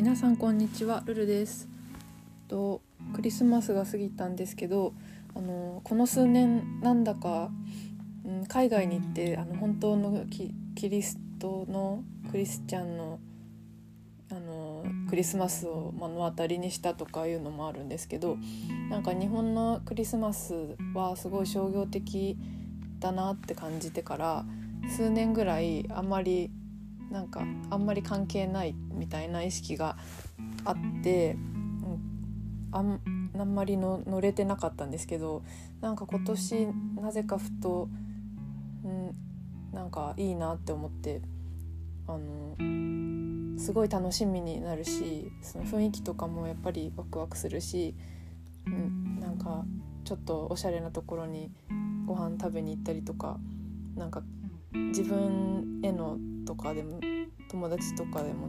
皆さんこんにちはルルです。とクリスマスが過ぎたんですけどあのこの数年なんだか、うん、海外に行ってあの本当のキリストのクリスチャンのあのクリスマスを目の当たりにしたとかいうのもあるんですけどなんか日本のクリスマスはすごい商業的だなって感じてから数年ぐらいあんまりなんかあんまり関係ないみたいな意識があって、うん、あんあんまりの乗れてなかったんですけどなんか今年なぜかふと、うん、なんかいいなって思ってあのすごい楽しみになるしその雰囲気とかもやっぱりワクワクするし、うん、なんかちょっとおしゃれなところにご飯食べに行ったりとかなんか自分へのとかでも友達とかでも、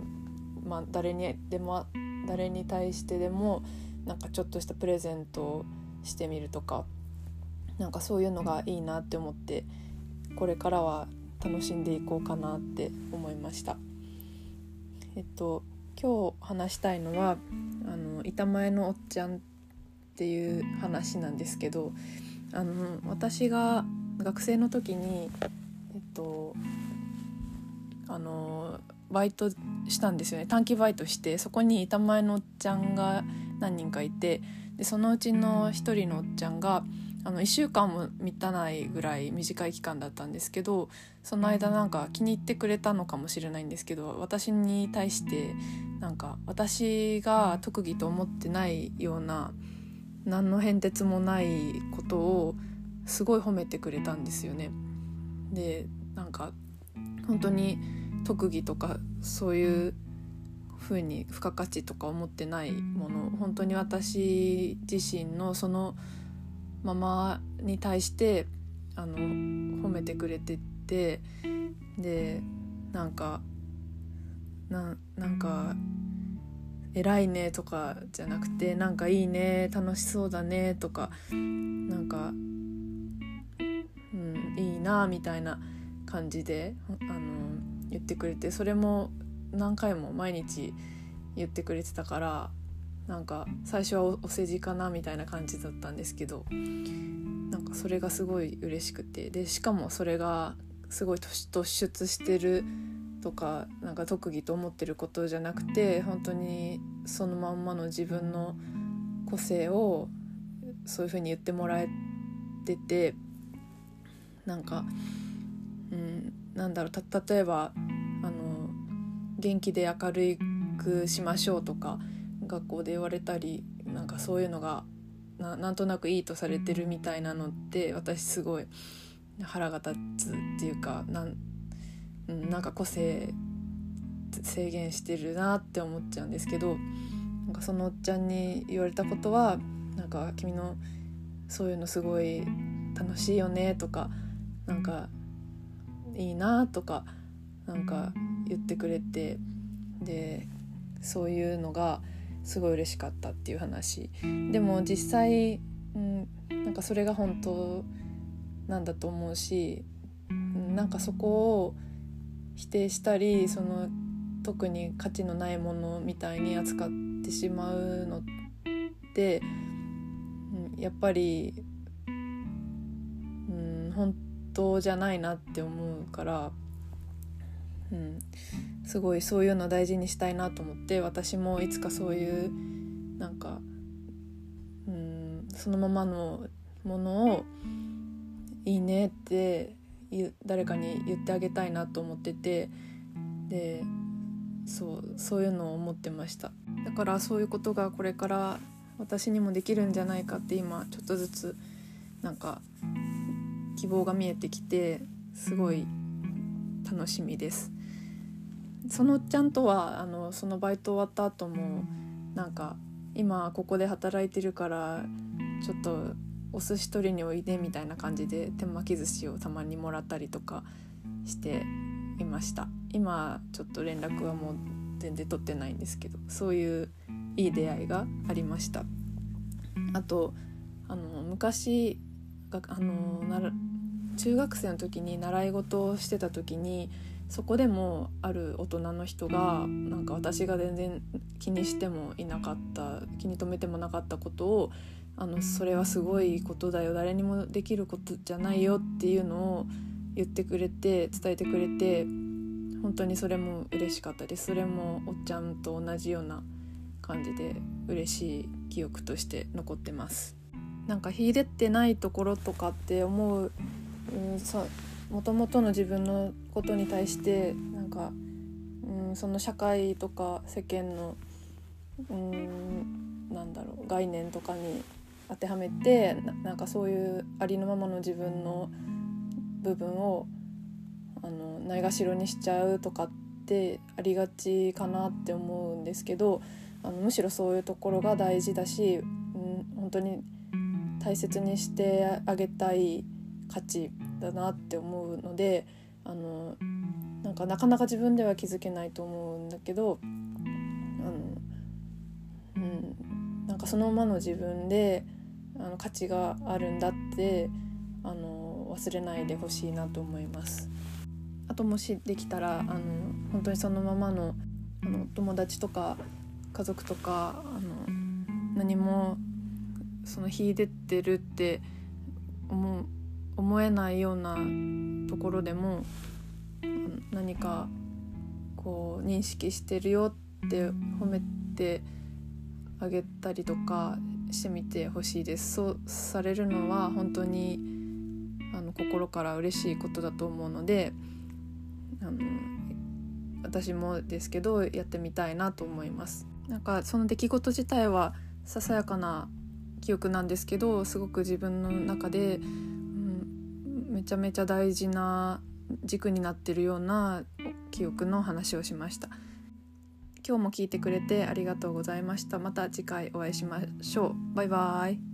まあ、誰にでも誰に対してでもなんかちょっとしたプレゼントをしてみるとかなんかそういうのがいいなって思ってこれからは楽しんでいこうかなって思いました。えっと今日話したいのはあの板前のおっちゃんっていう話なんですけどあの私が学生の時にえっとあのバイトしたんですよね短期バイトしてそこに板前のおっちゃんが何人かいてでそのうちの1人のおっちゃんがあの1週間も満たないぐらい短い期間だったんですけどその間なんか気に入ってくれたのかもしれないんですけど私に対してなんか私が特技と思ってないような何の変哲もないことをすごい褒めてくれたんですよね。でなんか本当に特技とかそういう風に付加価値とか思ってないもの本当に私自身のそのままに対してあの褒めてくれててでなんかななんか偉いねとかじゃなくてなんかいいね楽しそうだねとかなんか、うん、いいなみたいな感じであの言ってくれてそれも何回も毎日言ってくれてたからなんか最初はお世辞かなみたいな感じだったんですけどなんかそれがすごい嬉しくてでしかもそれがすごい突出してるとかなんか特技と思ってることじゃなくて本当にそのまんまの自分の個性をそういう風に言ってもらえててなんか、うん、なんだろう例えばあの元気で明るくしましょうとか学校で言われたりなんかそういうのがななんとなくいいとされてるみたいなのって私すごい腹が立つっていうかなんなんか個性制限してるなって思っちゃうんですけどなんかそのおっちゃんに言われたことはなんか君のそういうのすごい楽しいよねとかなんかいいなとかなんか言ってくれてでそういうのがすごい嬉しかったっていう話。でも実際、うん、なんかそれが本当なんだと思うし、うん、なんかそこを否定したりその特に価値のないものみたいに扱ってしまうのって、うん、やっぱり、うん、本当じゃないなって思うから、うん、すごいそういうの大事にしたいなと思って私もいつかそういうなんか、うん、そのままのものをいいねって誰かに言ってあげたいなと思っててでそうそういうのを思ってました。だからそういうことがこれから私にもできるんじゃないかって今ちょっとずつなんか希望が見えてきてすごい楽しみです。そのちゃんとはあのそのバイト終わった後もなんか今ここで働いてるからちょっとお寿司取りにおいでみたいな感じで手巻き寿司をたまにもらったりとかしていました。今ちょっと連絡はもう全然取ってないんですけどそういういい出会いがありました。あとあの昔あのな中学生の時に習い事をしてた時にそこでもある大人の人がなんか私が全然気にしてもいなかった気に留めてもなかったことをあのそれはすごいことだよ誰にもできることじゃないよっていうのを言ってくれて伝えてくれて本当にそれも嬉しかったです。それもおっちゃんと同じような感じで嬉しい記憶として残ってます。なんか秀でてないところとかって思う、うん、さもともとの自分のことに対してなんか、うん、その社会とか世間の、うん、なんだろう概念とかに当てはめてなんかそういうありのままの自分の部分をあのないがしろにしちゃうとかってありがちかなって思うんですけどあのむしろそういうところが大事だし、うん、本当に大切にしてあげたい価値だなって思うのであのなんかなかなか自分では気づけないと思うんだけどあの、うん、なんかそのままの自分であの価値があるんだってあの忘れないでほしいなと思います。あともしできたらあの本当にそのままのあの友達とか家族とかあの何もその秀でてるって思う思えないようなところでも何かこう認識してるよって褒めてあげたりとかしてみてほしいです。そうされるのは本当にあの心から嬉しいことだと思うのであの私もですけどやってみたいなと思います。なんかその出来事自体はささやかな記憶なんですけどすごく自分の中で、うん、めちゃめちゃ大事な軸になってるような記憶の話をしました。今日も聞いてくれてありがとうございました。また次回お会いしましょう。バイバーイ。